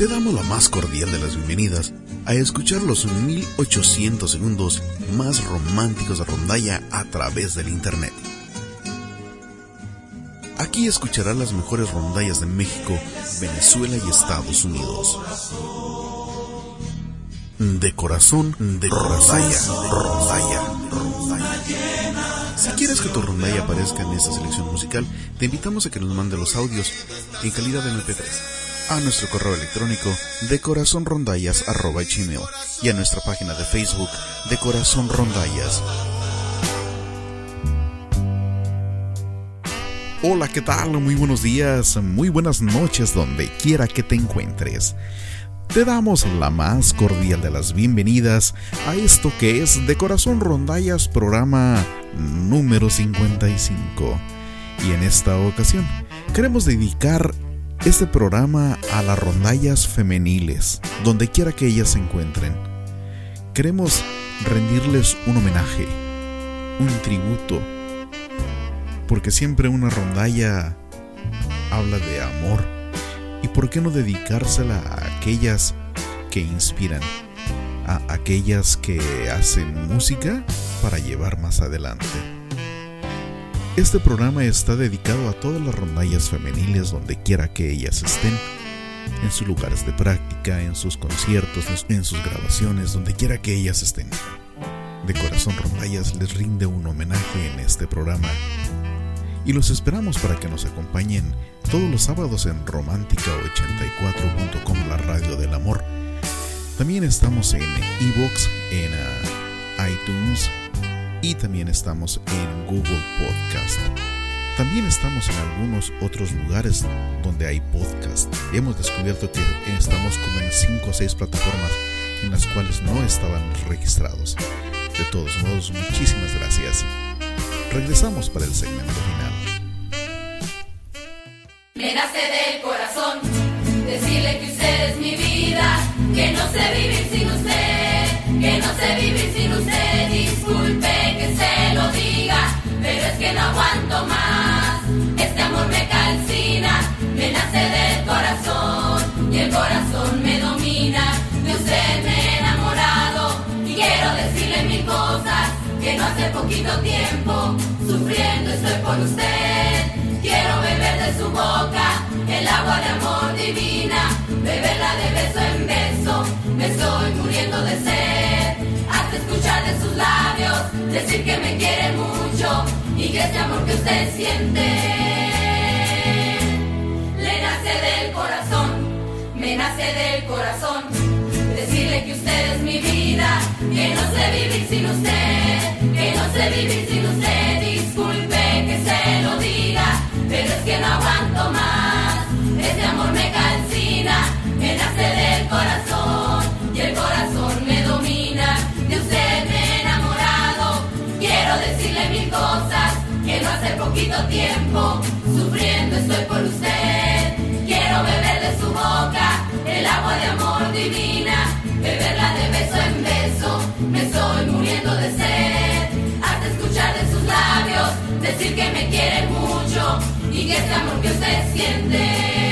Te damos la más cordial de las bienvenidas a escuchar los 1800 segundos más románticos de rondalla a través del Internet. Aquí escucharás las mejores rondallas de México, Venezuela y Estados Unidos. De corazón, de rondalla, rondalla, rondalla. Si quieres que tu rondalla aparezca en esta selección musical, te invitamos a que nos mande los audios en calidad de MP3 a nuestro correo electrónico de corazonrondallas.gmail y a nuestra página de Facebook de Corazón Rondallas. Hola, ¿qué tal? Muy buenos días, muy buenas noches donde quiera que te encuentres. Te damos la más cordial de las bienvenidas a esto que es De Corazón Rondallas programa número 55. Y en esta ocasión queremos dedicar este programa a las rondallas femeniles, donde quiera que ellas se encuentren. Queremos rendirles un homenaje, un tributo, porque siempre una rondalla habla de amor. ¿Y por qué no dedicársela a aquellas que inspiran, a aquellas que hacen música para llevar más adelante? Este programa está dedicado a todas las rondallas femeniles donde quiera que ellas estén, en sus lugares de práctica, en sus conciertos, en sus grabaciones, donde quiera que ellas estén. De corazón Rondallas les rinde un homenaje en este programa y los esperamos para que nos acompañen todos los sábados en romántica84.com, la radio del amor. También estamos en Evox, en uh, iTunes, y también estamos en Google Podcast. También estamos en algunos otros lugares donde hay podcast. Hemos descubierto que estamos como en 5 o 6 plataformas en las cuales no estaban registrados. De todos modos, muchísimas gracias. Regresamos para el segmento final. Me nace del corazón decirle que usted es mi vida, que no sé vivir sin usted, que no sé vivir sin usted. Disculpe no aguanto más. Este amor me calcina, me nace del corazón y el corazón me domina. De usted me he enamorado y quiero decirle mil cosas que no hace poquito tiempo sufriendo estoy por usted. Quiero beber de su boca el agua de amor divina, beberla de beso en beso, me estoy muriendo de sed. De sus labios decir que me quiere mucho y que ese amor que usted siente le nace del corazón, me nace del corazón. Decirle que usted es mi vida, que no sé vivir sin usted, que no sé vivir sin usted. Disculpe que se lo diga, pero es que no aguanto más. Este amor me calcina, me nace del corazón poquito tiempo sufriendo estoy por usted. Quiero beber de su boca el agua de amor divina, beberla de beso en beso, me estoy muriendo de sed. Hasta escuchar de sus labios decir que me quiere mucho y que este amor que usted siente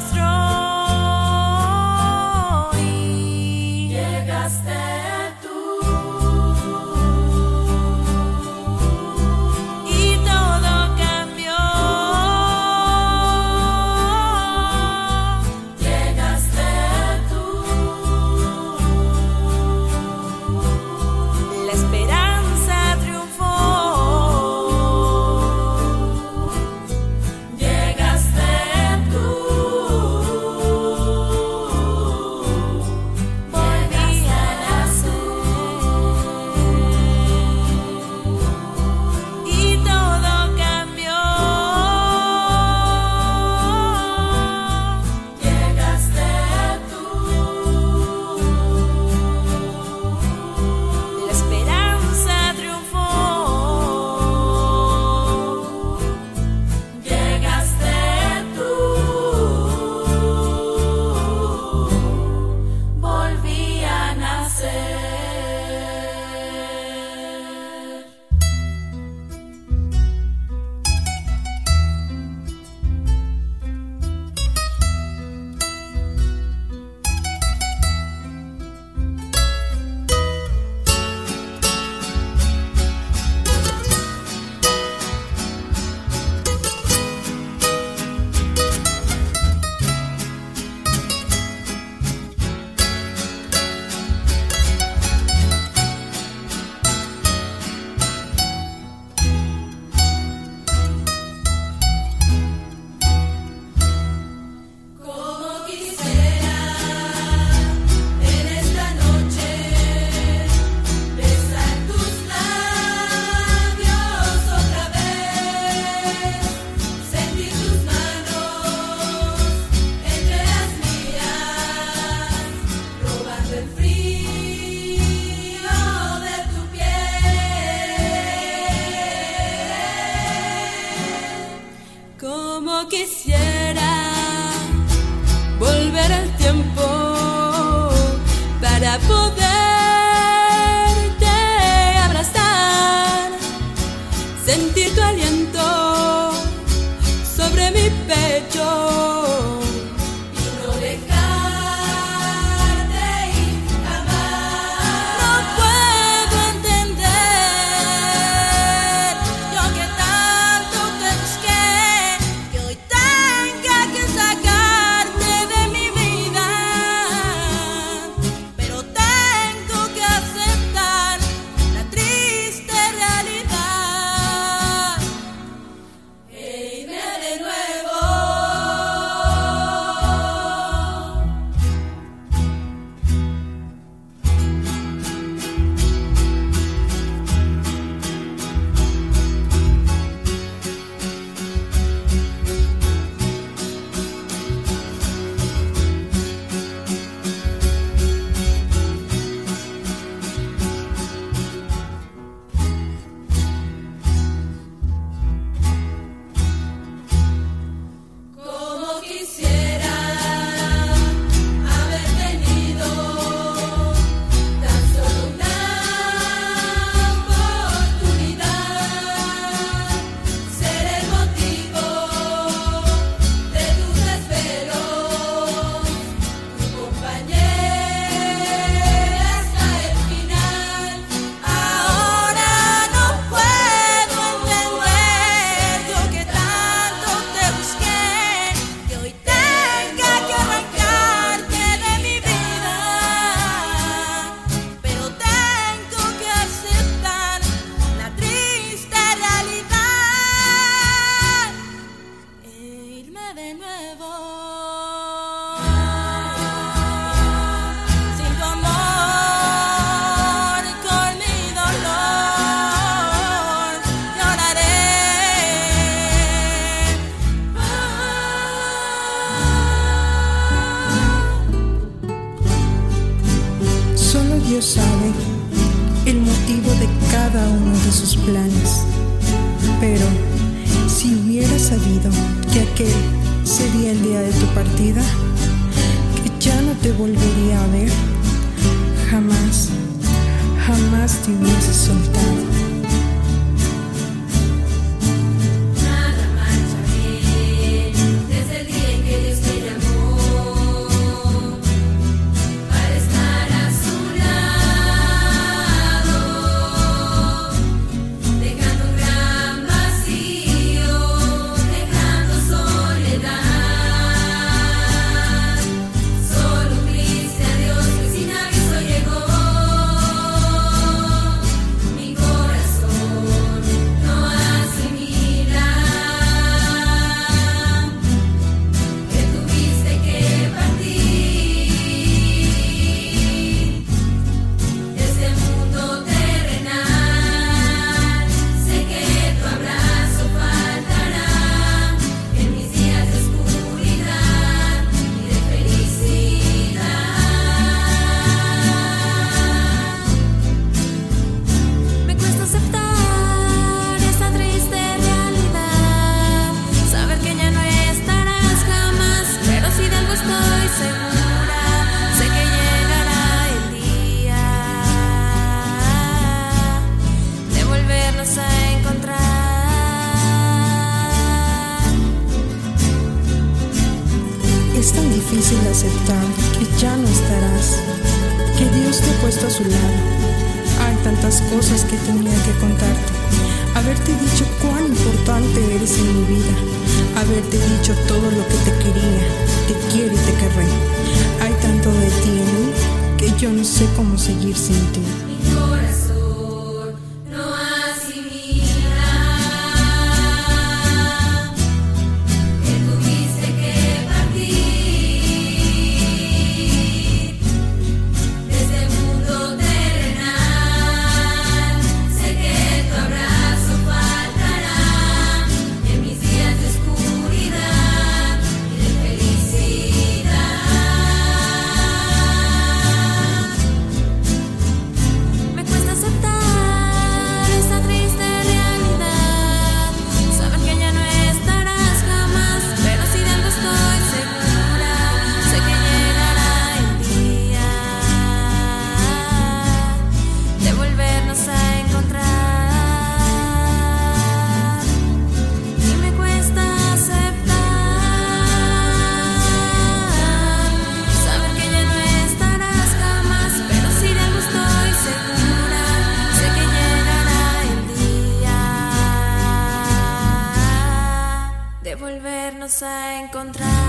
strong. Quisiera volver al tiempo para poderte sé cómo seguir sin ti. A encontrar.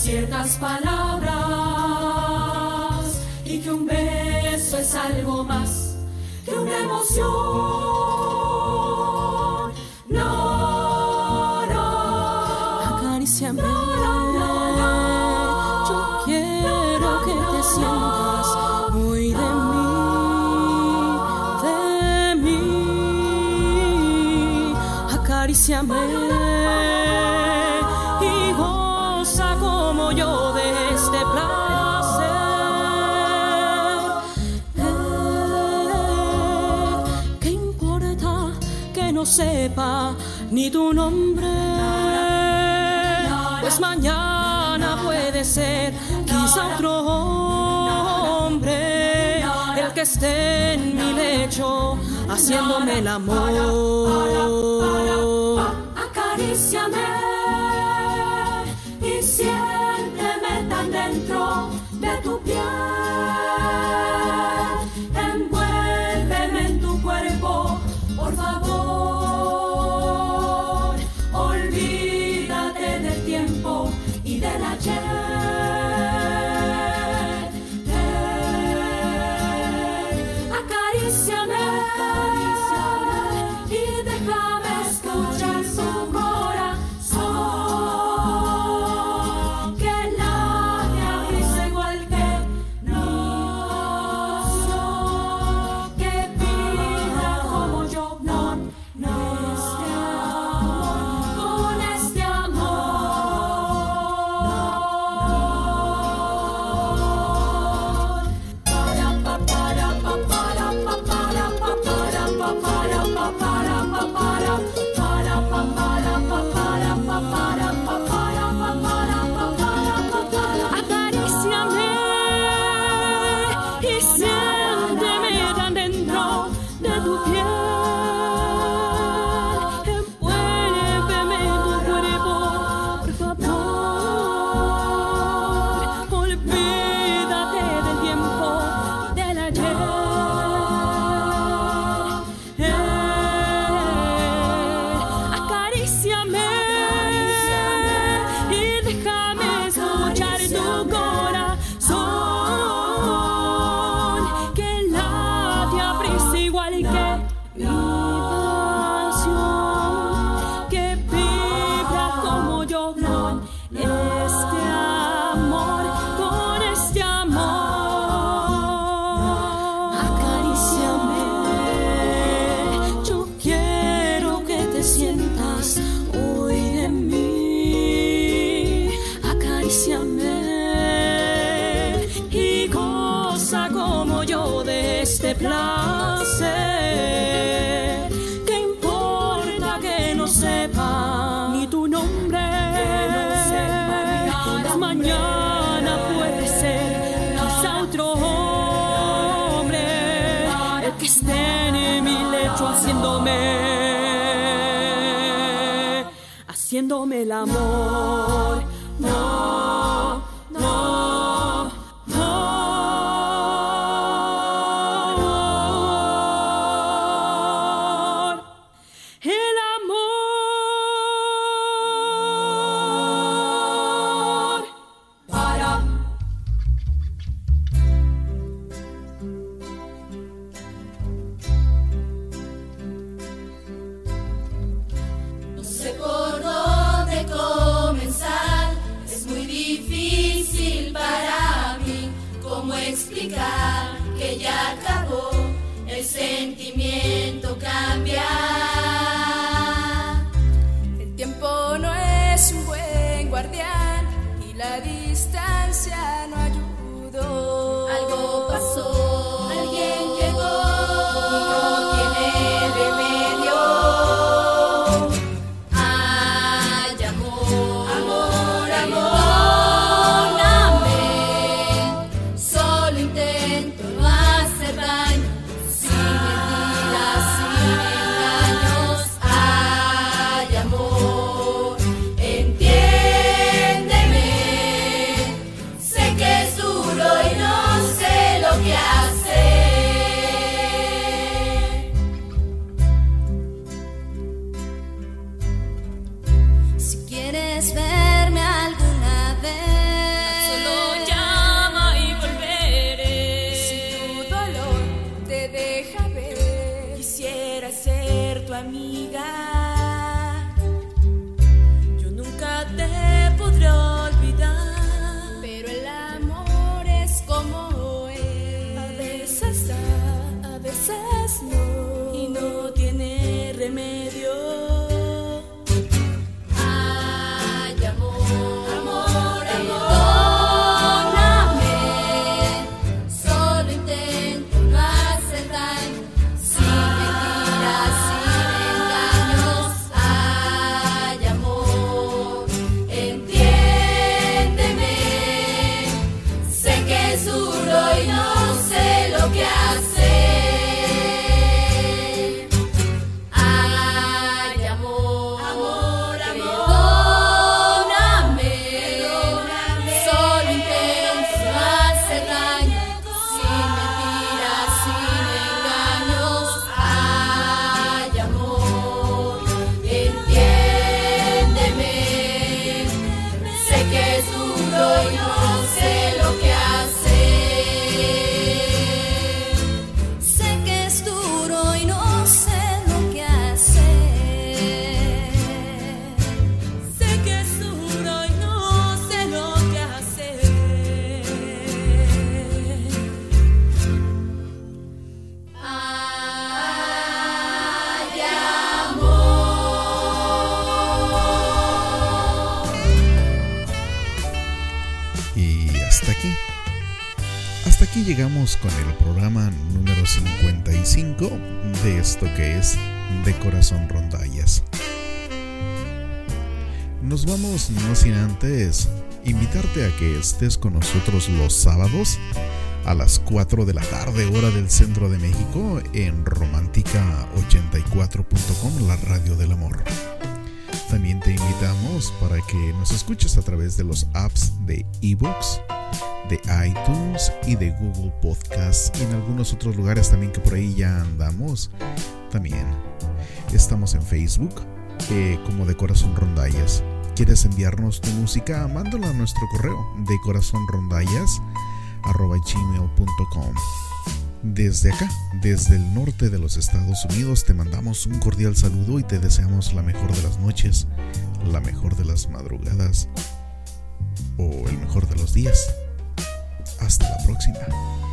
ciertas palabras y que un beso es algo más que una emoción. No. ni tu nombre. Pues mañana puede ser quizá otro hombre el que esté en mi lecho haciéndome el amor. Acaríciame y siénteme tan dentro de tu piel. haciéndome el amor. Con el programa número 55 de esto que es De Corazón Rondallas. Nos vamos no sin antes invitarte a que estés con nosotros los sábados a las 4 de la tarde hora del centro de México en romántica84.com, la radio del amor. También te invitamos para que nos escuches a través de los apps de ebooks, de iTunes y de Google Podcasts y en algunos otros lugares también que por ahí ya andamos. También estamos en Facebook eh, como de Corazón Rondallas. ¿Quieres enviarnos tu música? Mándala a nuestro correo de corazonrondallas.gmail.com desde acá, desde el norte de los Estados Unidos, te mandamos un cordial saludo y te deseamos la mejor de las noches, la mejor de las madrugadas o el mejor de los días. Hasta la próxima.